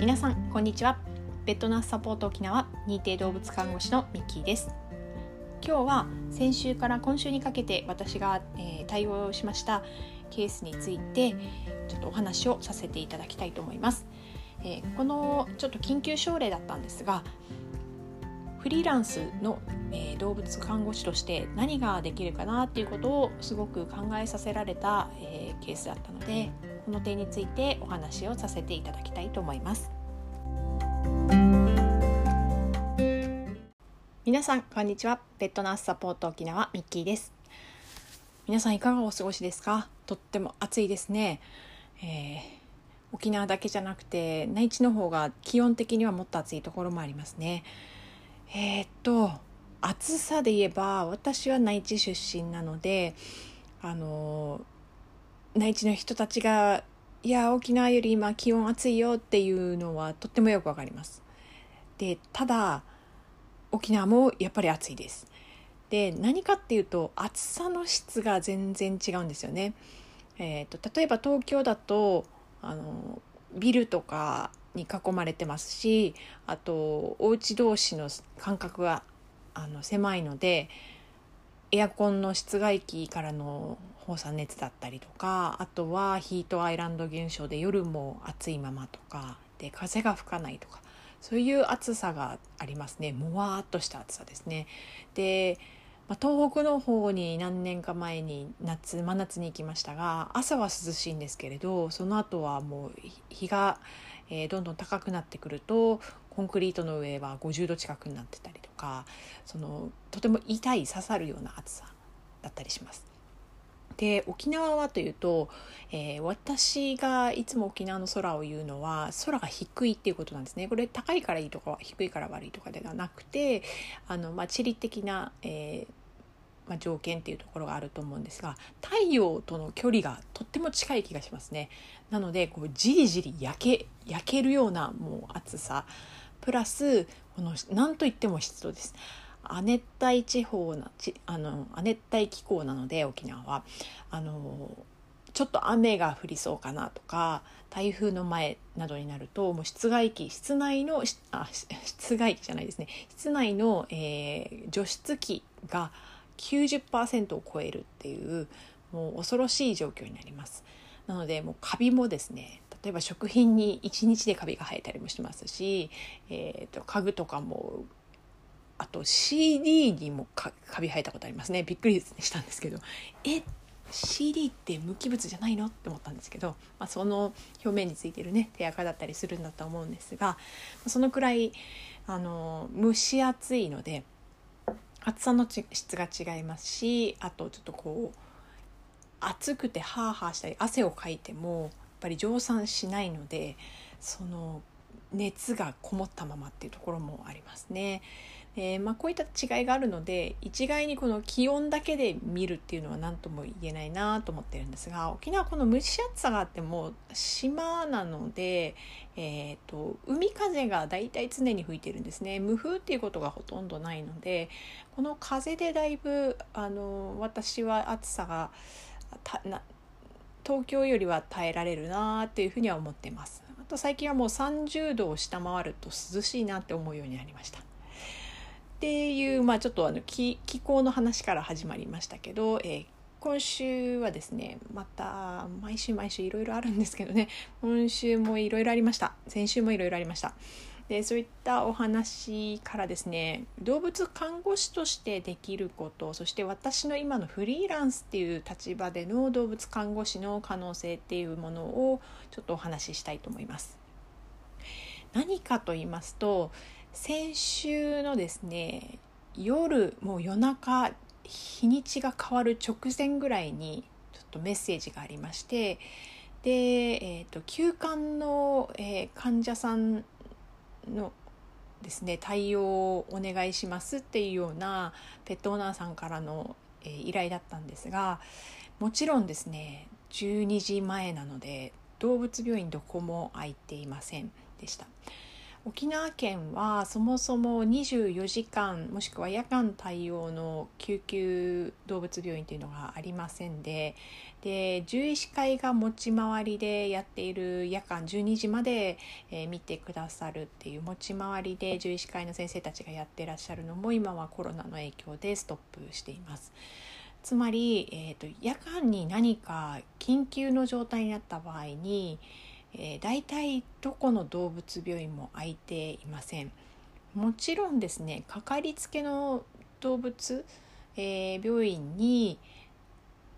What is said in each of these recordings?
皆さんこんにちは。ペットナースサポート沖縄認定動物看護師のミッキーです。今日は先週から今週にかけて私が、えー、対応しましたケースについてちょっとお話をさせていただきたいと思います、えー、このちょっと緊急症例だったんですがフリーランスの、えー、動物看護師として何ができるかなっていうことをすごく考えさせられた、えー、ケースだったのでこの点についてお話をさせていただきたいと思います。皆さんこんにちは。ペットナースサポート沖縄ミッキーです。皆さんいかがお過ごしですか？とっても暑いですね、えー、沖縄だけじゃなくて内地の方が気温的にはもっと暑いところもありますね。えー、っと暑さで言えば私は内地出身なのであの内地の人たちがいや沖縄より今気温暑いよっていうのはとってもよくわかります。でただ沖縄もやっぱり暑いです。で何かっていうと暑さの質が全然違うんですよね。えーと、と例えば東京だとあのビルとかに囲まれてますしあとお家同士の間隔があの狭いのでエアコンの室外機からの放射熱だったりとかあとはヒートアイランド現象で夜も暑いままとかで風が吹かないとかそういう暑さがありますねもわーっとした暑さですね。でま、東北の方に何年か前に夏真夏に行きましたが朝は涼しいんですけれどその後はもう日が、えー、どんどん高くなってくるとコンクリートの上は50度近くになってたりとかそのとても痛い刺さるような暑さだったりします。で沖縄はというと、えー、私がいつも沖縄の空を言うのは空が低いっていうことなんですね。これ高いからいいとか低いから悪いとかではなくてあの、まあ、地理的な、えーまあ、条件っていうところがあると思うんですが太陽との距離がとっても近い気がしますね。なのでこうじりじり焼け焼けるようなもう暑さプラスこの何といっても湿度です。亜熱帯地方なちあの亜熱帯気候なので沖縄はあのちょっと雨が降りそうかなとか台風の前などになるともう室外機室内のあ室外機じゃないですね室内の、えー、除湿機が90%を超えるっていうもう恐ろしい状況になります。なのでもうカビもですね例えば食品に1日でカビが生えたりもしますし、えーと家具とかもあと CD にもカビ生えたことありますね。びっくりしたんですけど。え CD って無機物じゃないの？って思ったんですけど、まあ、その表面についてるね手垢だったりするんだと思うんですが。そのくらいあの蒸し暑いので暑さの質が違いますしあとちょっとこう暑くてハーハーしたり汗をかいてもやっぱり蒸散しないのでその熱がこもったままっていうところもありますね。えー、まあ、こういった違いがあるので一概にこの気温だけで見るっていうのは何とも言えないなと思ってるんですが沖縄この蒸し暑さがあっても島なので、えーと、海風がだいたい常に吹いてるんですね無風っていうことがほとんどないのでこの風でだいぶあの私は暑さが東京よりは耐えられるなっていうふうには思ってます。あと最近はもう30度を下回ると涼しいなって思うようになりました。っていう、まあ、ちょっとあの気気候の話から始まりましたけど、えー、今週はですねまた毎週毎週いろいろあるんですけどね今週もいろいろありました。先週もいろいろありました。でそういったお話からですね動物看護師としてできることそして私の今のフリーランスっていう立場での動物看護師の可能性っていうものをちょっとお話ししたいと思います。何かと言いますと先週のですね夜もう夜中日にちが変わる直前ぐらいにちょっとメッセージがありましてで、えーと、休館の、えー、患者さんのですね対応をお願いしますっていうようなペットオーナーさんからの、えー、依頼だったんですがもちろんですね12時前なので動物病院どこも空いていませんでした。沖縄県はそもそも24時間もしくは夜間対応の救急動物病院というのがありませんでで獣医師会が持ち回りでやっている夜間12時まで、えー、見てくださるっていう持ち回りで獣医師会の先生たちがやってらっしゃるのも今はコロナの影響でストップしています。つまり、えーと、夜間に何か緊急の状態になった場合に、えー、大体どこの動物病院も空いていません。もちろんですねかかりつけの動物、えー、病院に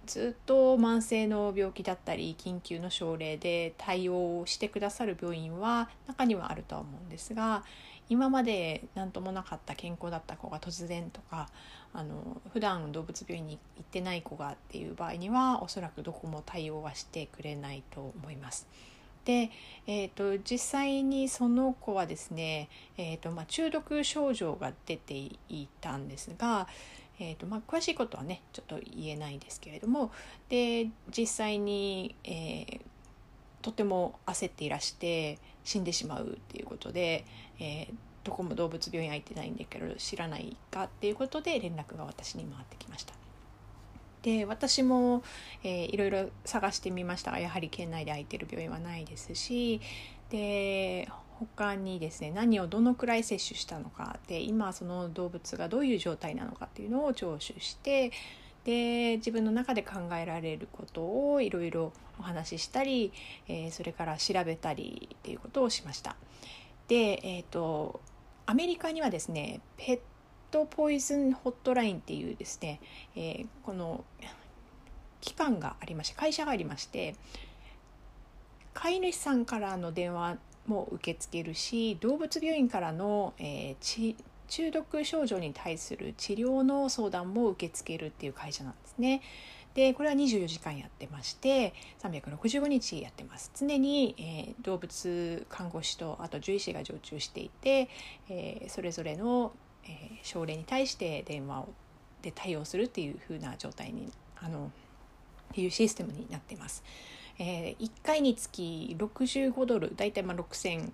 ずっと慢性の病気だったり緊急の症例で対応してくださる病院は中にはあるとは思うんですが今まで何ともなかった健康だった子が突然とかあの普段動物病院に行ってない子がっていう場合にはおそらくどこも対応はしてくれないと思います。で、えーと、実際にその子はですね、えーとまあ、中毒症状が出ていたんですが、えーとまあ、詳しいことはねちょっと言えないですけれどもで実際に、えー、とても焦っていらして死んでしまうっていうことで、えー、どこも動物病院空いてないんだけど知らないかっていうことで連絡が私に回ってきました。で私も、えー、いろいろ探してみましたがやはり県内で空いてる病院はないですしで他にですね何をどのくらい摂取したのかで今その動物がどういう状態なのかっていうのを聴取してで自分の中で考えられることをいろいろお話ししたり、えー、それから調べたりっていうことをしました。で、えーと、アメリカにはですねペットポイズンホットラインっていうですね、えー、この機関がありまして会社がありまして飼い主さんからの電話も受け付けるし動物病院からの、えー、中毒症状に対する治療の相談も受け付けるっていう会社なんですね。でこれは24時間やってまして365日やってます常に、えー、動物看護師とあと獣医師が常駐していて、えー、それぞれの、えー、症例に対して電話をで対応するっていう風な状態にあのっていうシステムになっています。えー、1回につき65ドル大体まあ6500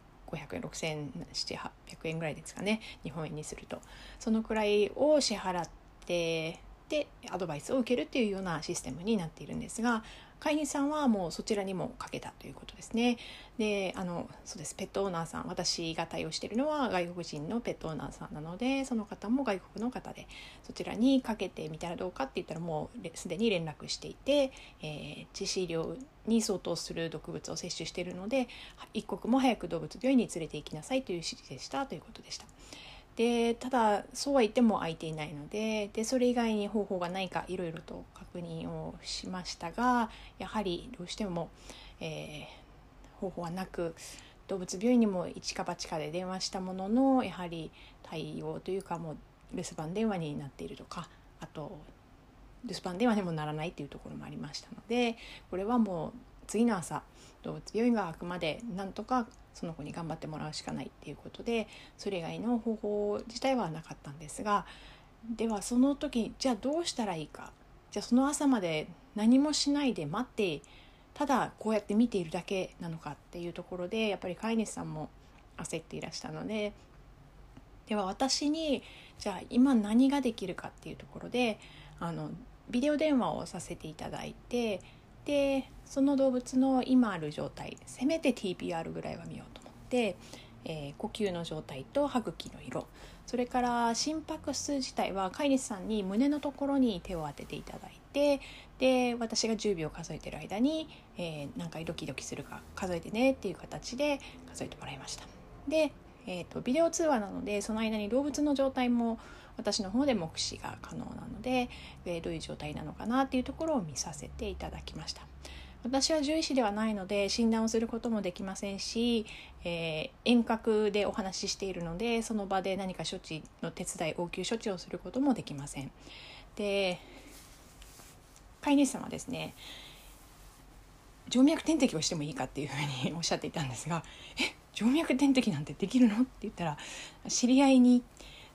円6700円ぐらいですかね日本円にするとそのくらいを支払ってでアドバイスを受けるっていうようなシステムになっているんですが飼い主さんはもうそちらにもかけたということですね。であのそうですペットオーナーさん私が対応しているのは外国人のペットオーナーさんなのでその方も外国の方でそちらにかけてみたらどうかって言ったらもうすでに連絡していて、えー、致死量に相当する毒物を摂取しているので一刻も早く動物病院に連れて行きなさいという指示でしたということでした。でただそうは言っても空いていないのででそれ以外に方法がないかいろいろと確認をしましたがやはりどうしても、えー、方法はなく動物病院にも一か八かで電話したもののやはり対応というかもう留守番電話になっているとかあと留守番電話にもならないっていうところもありましたのでこれはもう次の朝動物病院があくまでなんとかその子に頑張ってもらうしかないっていうことでそれ以外の方法自体はなかったんですがではその時じゃあどうしたらいいか？じゃあその朝まで何もしないで待ってただこうやって見ているだけなのかっていうところでやっぱり飼い主さんも焦っていらしたのででは私にじゃあ今何ができるかっていうところであのビデオ電話をさせていただいてでその動物の今ある状態せめて TPR ぐらいは見ようと思って、えー、呼吸の状態と歯茎の色それから心拍数自体は飼い主さんに胸のところに手を当てていただいてで私が10秒数えてる間に、えー、何回ドキドキするか数えてねっていう形で数えてもらいました。で、えーとビデオ通話なのでその間に動物の状態も私の方で目視が可能なので、えどういう状態なのかなっていうところを見させていただきました。私は獣医師ではないので診断をすることもできませんし、えー、遠隔でお話ししているのでその場で何か処置の手伝い応急処置をすることもできません。で飼い主さんはですね静脈点滴をしてもいいかっていうふうにおっしゃっていたんですが「え静脈点滴なんてできるの?」って言ったら知り合いに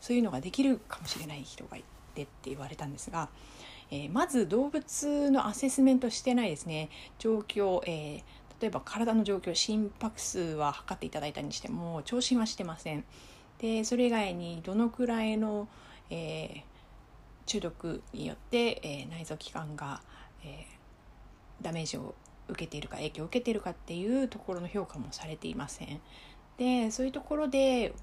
そういうのができるかもしれない人がいてって言われたんですが、えー、まず動物のアセスメントしてないですね状況、えー、例えば体の状況心拍数は測っていただいたにしても聴診はしてません。でそれ以外にどのくらいの、えー、中毒によって、えー、内臓器官が、えー、ダメージを受けているか影響を受けているかっていうところの評価もされていません。でそういうところで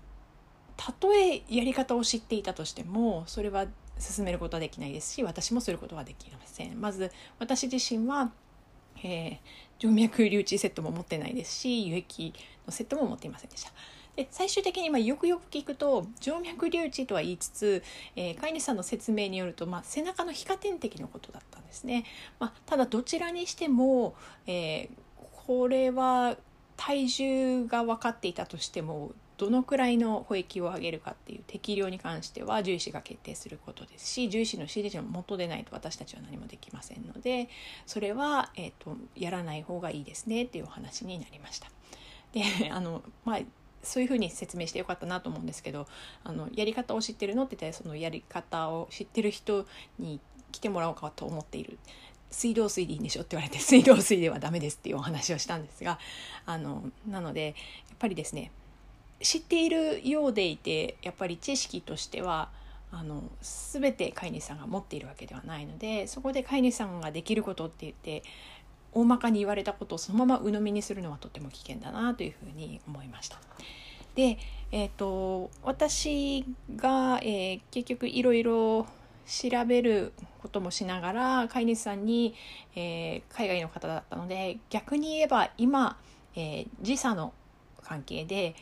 たとえやり方を知っていたとしてもそれは進めることはできないですし私もすることはできません。まず私自身はえー、静脈留置セットも持ってないですし輸液のセットも持っていませんでした。で最終的にまあよくよく聞くと静脈留置とは言いつつ、えー、飼い主さんの説明によると、まあ、背中の皮下点滴のことだったんですね。まあ、ただどちらにしても、えー、これは体重が分かっていたとしてもどのくらいの保液を上げるかっていう適量に関しては獣医師が決定することですし獣医師の指示のもとでないと私たちは何もできませんのでそれは、えーと、やらない方がいいですねっていうお話になりました。で あのまあそういうふうに説明してよかったなと思うんですけどあのやり方を知ってるのって言ったらそのやり方を知ってる人に来てもらおうかと思っている水道水でいいんでしょって言われて水道水ではダメですっていうお話をしたんですがあのなのでやっぱりですね知っているようでいてやっぱり知識としてはあの全て飼い主さんが持っているわけではないのでそこで飼い主さんができることって言って大まかに言われたことをそのまま鵜呑みにするのはとても危険だなというふうに思いました。で、えーと、私が、えー、結局いろいろ調べることもしながら飼い主さんに、えー、海外の方だったので逆に言えば今、えー、時差の関係で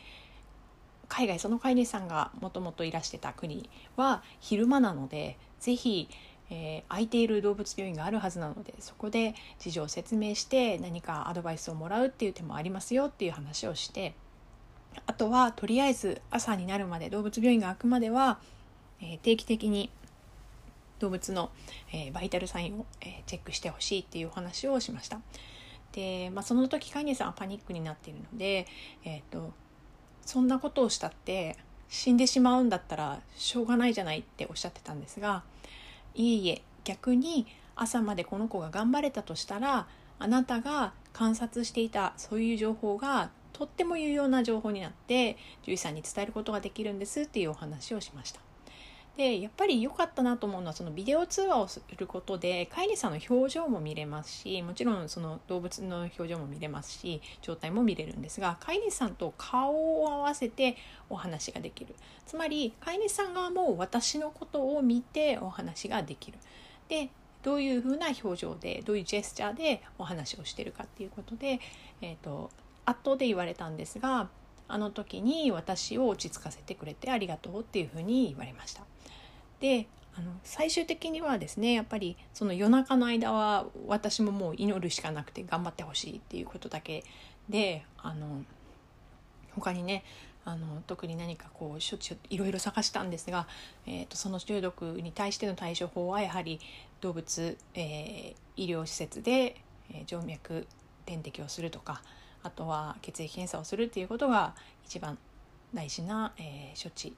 海外その飼い主さんがもともといらしてた国は昼間なので是非えー、空いている動物病院があるはずなのでそこで事情を説明して何かアドバイスをもらうっていう手もありますよっていう話をしてあとはとりあえず朝になるまで動物病院が開くまでは、えー、定期的に動物の、えー、バイタルサインを、えチェックしてほしいっていうお話をしました。で、まあ、その時飼い主さんはパニックになっているので、えーとそんなことをしたって死んでしまうんだったらしょうがないじゃないっておっしゃってたんですがいえいえ逆に朝までこの子が頑張れたとしたらあなたが観察していたそういう情報がとっても有用な情報になって獣医さんに伝えることができるんですっていうお話をしました。でやっぱり良かったなと思うのはそのビデオ通話をすることで飼い主さんの表情も見れますしもちろんその動物の表情も見れますし状態も見れるんですが飼い主さんと顔を合わせてお話ができるつまり飼い主さん側も私のことを見てお話ができるでどういうふうな表情でどういうジェスチャーでお話をしてるかっていうことで、えーと、圧倒で言われたんですがあの時に私を落ち着かせてくれてありがとうっていうふうに言われました。であの最終的にはですねやっぱりその夜中の間は私ももう祈るしかなくて頑張ってほしいっていうことだけであの他にねあの特に何かこう処置をいろいろ探したんですが、えーと、その中毒に対しての対処法はやはり動物、えー、医療施設で、えー、静脈点滴をするとかあとは血液検査をするっていうことが一番大事な、えー、処置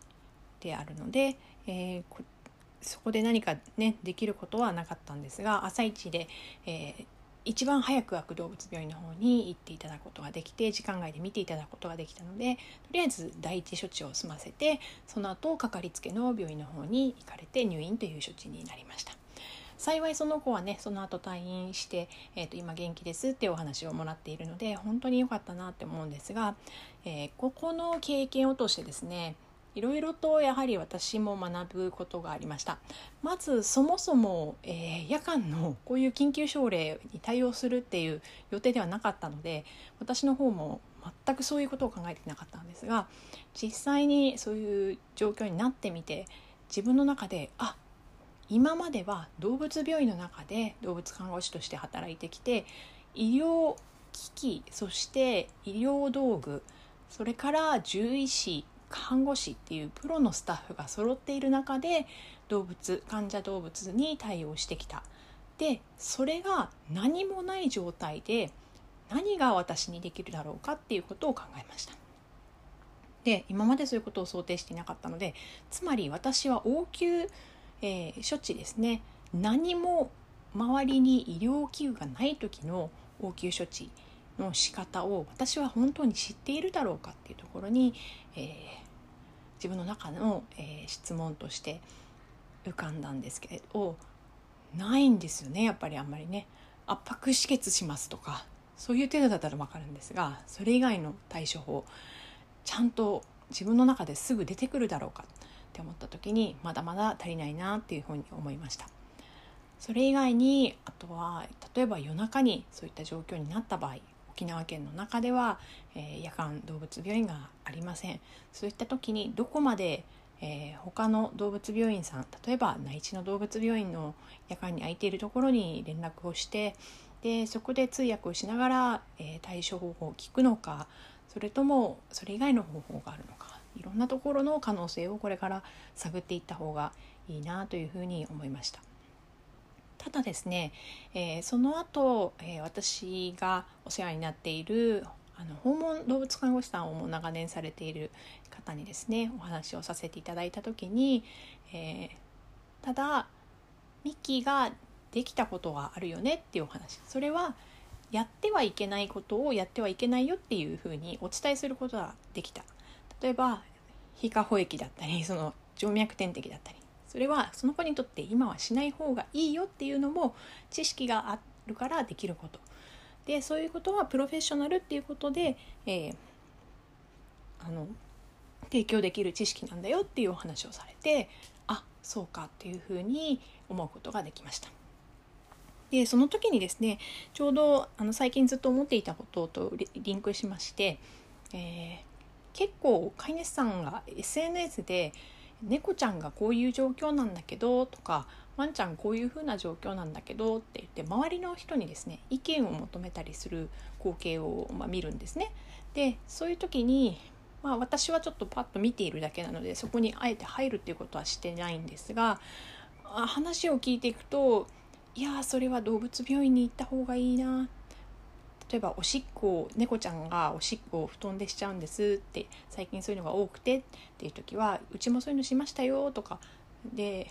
であるので、えー、そこで何かねできることはなかったんですが朝一で、えー、一番早く開く動物病院の方に行っていただくことができて時間外で見ていただくことができたのでとりあえず第一処置を済ませてその後かかりつけの病院の方に行かれて入院という処置になりました。幸いその子はねその後退院して、えー、と今元気ですってお話をもらっているので本当に良かったなって思うんですが、えー、ここの経験を通してですねいろいろとやはり私も学ぶことがありました。まずそもそも、えー、夜間のこういう緊急症例に対応するっていう予定ではなかったので私の方も全くそういうことを考えてなかったんですが実際にそういう状況になってみて自分の中であ今までは動物病院の中で動物看護師として働いてきて医療機器そして医療道具それから獣医師看護師っていうプロのスタッフが揃っている中で動物患者動物に対応してきた。でそれが何もない状態で何が私にできるだろうかっていうことを考えました。で今までそういうことを想定していなかったのでつまり私は応急、えー、処置ですね。何も周りに医療器具がない時の応急処置の仕方を私は本当に知っているだろうかっていうところに、えー、自分の中の、えー、質問として浮かんだんですけれどないんですよねやっぱりあんまりね。圧迫止血しますとかそういう程度だったら分かるんですがそれ以外の対処法ちゃんと自分の中ですぐ出てくるだろうかって思った時にまだまだ足りないなっていうふうに思いました。それ以外にあとは例えば夜中にそういった状況になった場合沖縄県の中では、えー、夜間動物病院がありませんそういった時にどこまで、えー、他の動物病院さん例えば内地の動物病院の夜間に空いているところに連絡をしてでそこで通訳をしながら、えー、対処方法を聞くのかそれともそれ以外の方法があるのかいろんなところの可能性をこれから探っていった方がいいなというふうに思いました。ただですね、えー、その後、えー、私がお世話になっているあの訪問動物看護師さんをも長年されている方にですねお話をさせていただいた時に、えー、ただミキができたことがあるよねっていうお話。それはやってはいけないことをやってはいけないよっていうふうにお伝えすることができた。例えば皮下保液だったりその静脈点滴だったりそれはその子にとって今はしない方がいいよっていうのも知識があるからできることでそういうことはプロフェッショナルっていうことで、えー、あの提供できる知識なんだよっていうお話をされてあそうかっていうふうに思うことができました。でその時にですねちょうどあの最近ずっと思っていたこととリンクしまして、えー、結構飼い主さんが SNS で「猫ちゃんがこういう状況なんだけど」とか「ワンちゃんこういう風な状況なんだけど」って言って周りの人にですね意見を求めたりする光景を、ま、見るんですね。でそういう時にまあ、私はちょっとパッと見ているだけなのでそこにあえて入るっていうことはしてないんですが話を聞いていくといやそれは動物病院に行った方がいいな例えばおしっこを猫ちゃんがおしっこを布団でしちゃうんですって最近そういうのが多くてっていう時はうちもそういうのしましたよとかで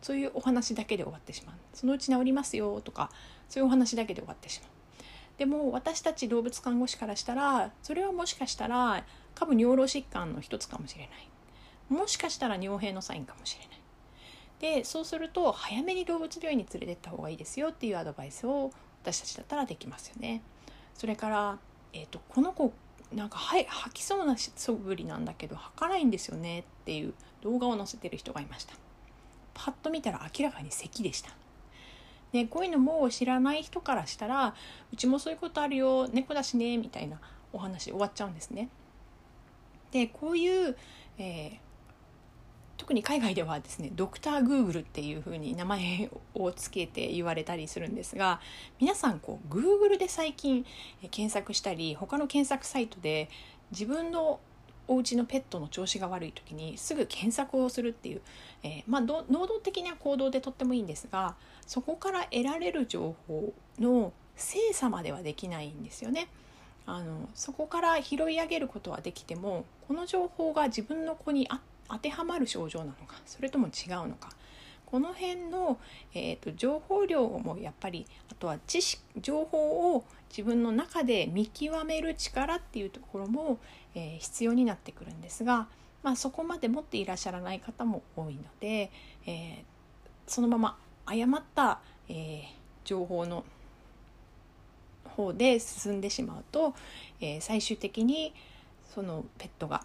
そういうお話だけで終わってしまう。そのうち治りますよとかそういうお話だけで終わってしまう。でも私たち動物看護師からしたらそれはもしかしたら下部尿路疾患の一つかもしれない。もしかしたら尿閉のサインかもしれない。でそうすると早めに動物病院に連れてった方がいいですよっていうアドバイスを私たちだったらできますよね。それから、えーと、この子なんか吐きそうなそぶりなんだけど吐かないんですよねっていう動画を載せてる人がいました。パッと見たら明らかに咳でした。ね、こういうのも知らない人からしたらうちもそういうことあるよ猫だしねみたいなお話終わっちゃうんですね。でこういう、えー、特に海外ではですねドクターグーグルっていう風に名前をつけて言われたりするんですが皆さんこうグーグルで最近検索したり他の検索サイトで自分のお家のペットの調子が悪い時にすぐ検索をするっていう、えー、まあ、能動的な行動でとってもいいんですがそこから得られる情報の精査まではできないんですよね。あのそこから拾い上げることはできてもこの情報が自分の子に合っ当てはまる症状なのかそれとも違うのか。この辺の、えーと、情報量もやっぱりあとは知識情報を自分の中で見極める力っていうところも、えー、必要になってくるんですが、まあ、そこまで持っていらっしゃらない方も多いので、えー、そのまま誤った、えー、情報の方で進んでしまうと、え最終的にそのペットが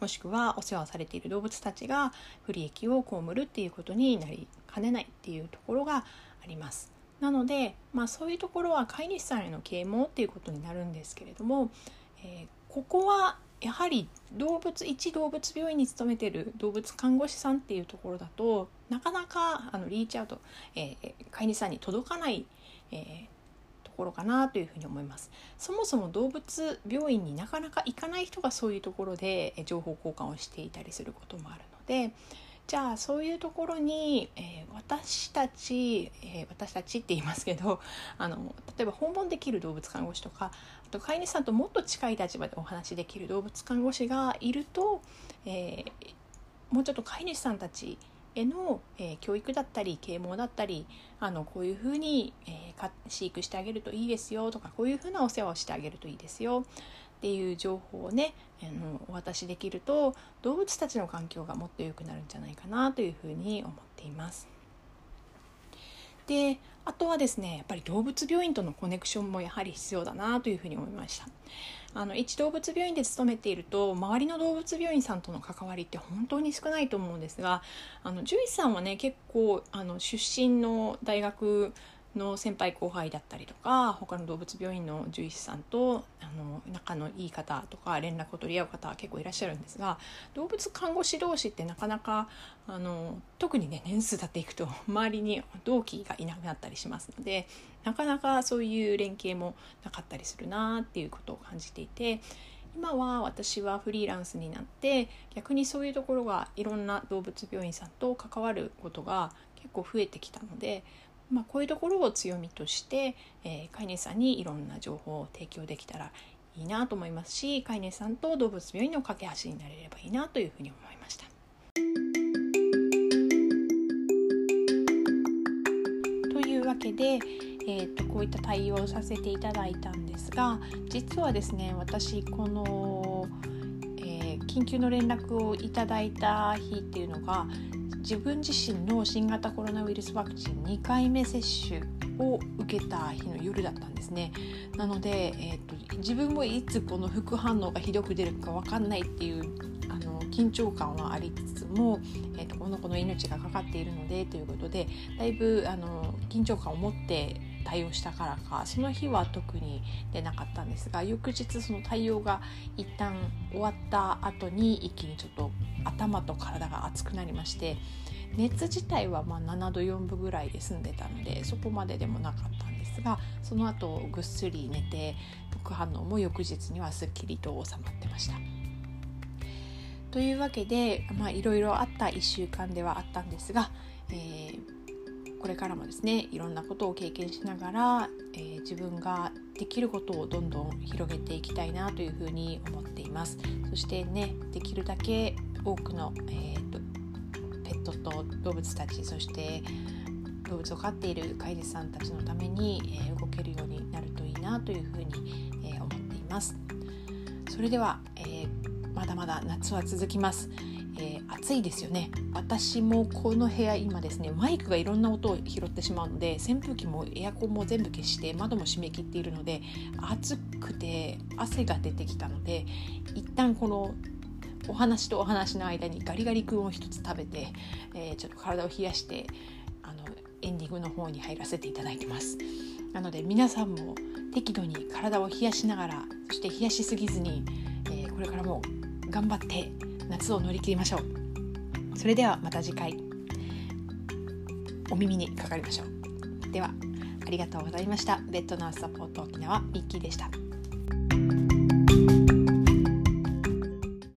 もしくはお世話されている動物たちが不利益を被るっていうことになりかねないっていうところがあります。なので、まあ、そういうところは飼い主さんへの啓蒙っていうことになるんですけれども、えー、ここはやはり動物一動物病院に勤めてる動物看護師さんっていうところだとなかなかあのリーチアウト、えー、飼い主さんに届かない、えー、ころかなというふに思います。そもそも動物病院になかなか行かない人がそういうところで情報交換をしていたりすることもあるのでじゃあそういうところに、えー、私たち、えー、私たちって言いますけど あの例えば訪問できる動物看護師とかあと飼い主さんともっと近い立場でお話しできる動物看護師がいると、えー、もうちょっと飼い主さんたちへの、えー、教育だったり啓蒙だったりあのこういうふうに、えー、飼育してあげるといいですよとかこういうふうなお世話をしてあげるといいですよっていう情報をねあのお渡しできると動物たちの環境がもっと良くなるんじゃないかなというふうに思っています。であとはですねやっぱり動物病院とのコネクションもやはり必要だなというふうに思いましたあの一動物病院で勤めていると周りの動物病院さんとの関わりって本当に少ないと思うんですがあの獣医さんはね結構あの出身の大学の先輩後輩だったりとか他の動物病院の獣医師さんとあの仲のいい方とか連絡を取り合う方結構いらっしゃるんですが動物看護師同士ってなかなかあの特にね年数経っていくと 周りに同期がいなくなったりしますのでなかなかそういう連携もなかったりするなっていうことを感じていて今は私はフリーランスになって逆にそういうところがいろんな動物病院さんと関わることが結構増えてきたのでまあ、こういうところを強みとして、えー、飼い主さんにいろんな情報を提供できたらいいなと思いますし飼い主さんと動物病院の架け橋になれればいいなというふうに思いました。というわけで、えーと、こういった対応をさせていただいたんですが実はですね私この、緊急の連絡をいただいた日っていうのが自分自身の新型コロナウイルスワクチン2回目接種を受けた日の夜だったんですね。なので、えーと、自分もいつこの副反応がひどく出るか分かんないっていうあの緊張感はありつつも、えーと、この子の命がかかっているのでということでだいぶあの緊張感を持って対応したからかその日は特に出なかったんですが翌日その対応が一旦終わった後に一気にちょっと頭と体が熱くなりまして熱自体はま7度4分ぐらいで済んでたのでそこまででもなかったんですがその後ぐっすり寝て副反応も翌日にはすっきりと収まってました。というわけでいろいろあった1週間ではあったんですが、えー、これからもですねいろんなことを経験しながら、えー、自分ができることをどんどん広げていきたいなというふうに思っていますそしてねできるだけ多くの、えーと、ペットと動物たちそして動物を飼っている飼い主さんたちのために、えー、動けるようになるといいなというふうに、えー、思っています。それでは、えまだまだ夏は続きます。えー、暑いですよね。私もこの部屋今ですねマイクがいろんな音を拾ってしまうので扇風機もエアコンも全部消して窓も閉め切っているので暑くて汗が出てきたので一旦このお話とお話の間にガリガリ君を一つ食べて、えー、ちょっと体を冷やしてあのエンディングの方に入らせていただいてます。なので皆さんも適度に体を冷やしながらそして冷やしすぎずに、えー、これからも頑張って夏を乗り切りましょう。それではまた次回。お耳にかかりましょう。ではありがとうございました。ベッドナースサポート沖縄ミッキーでした。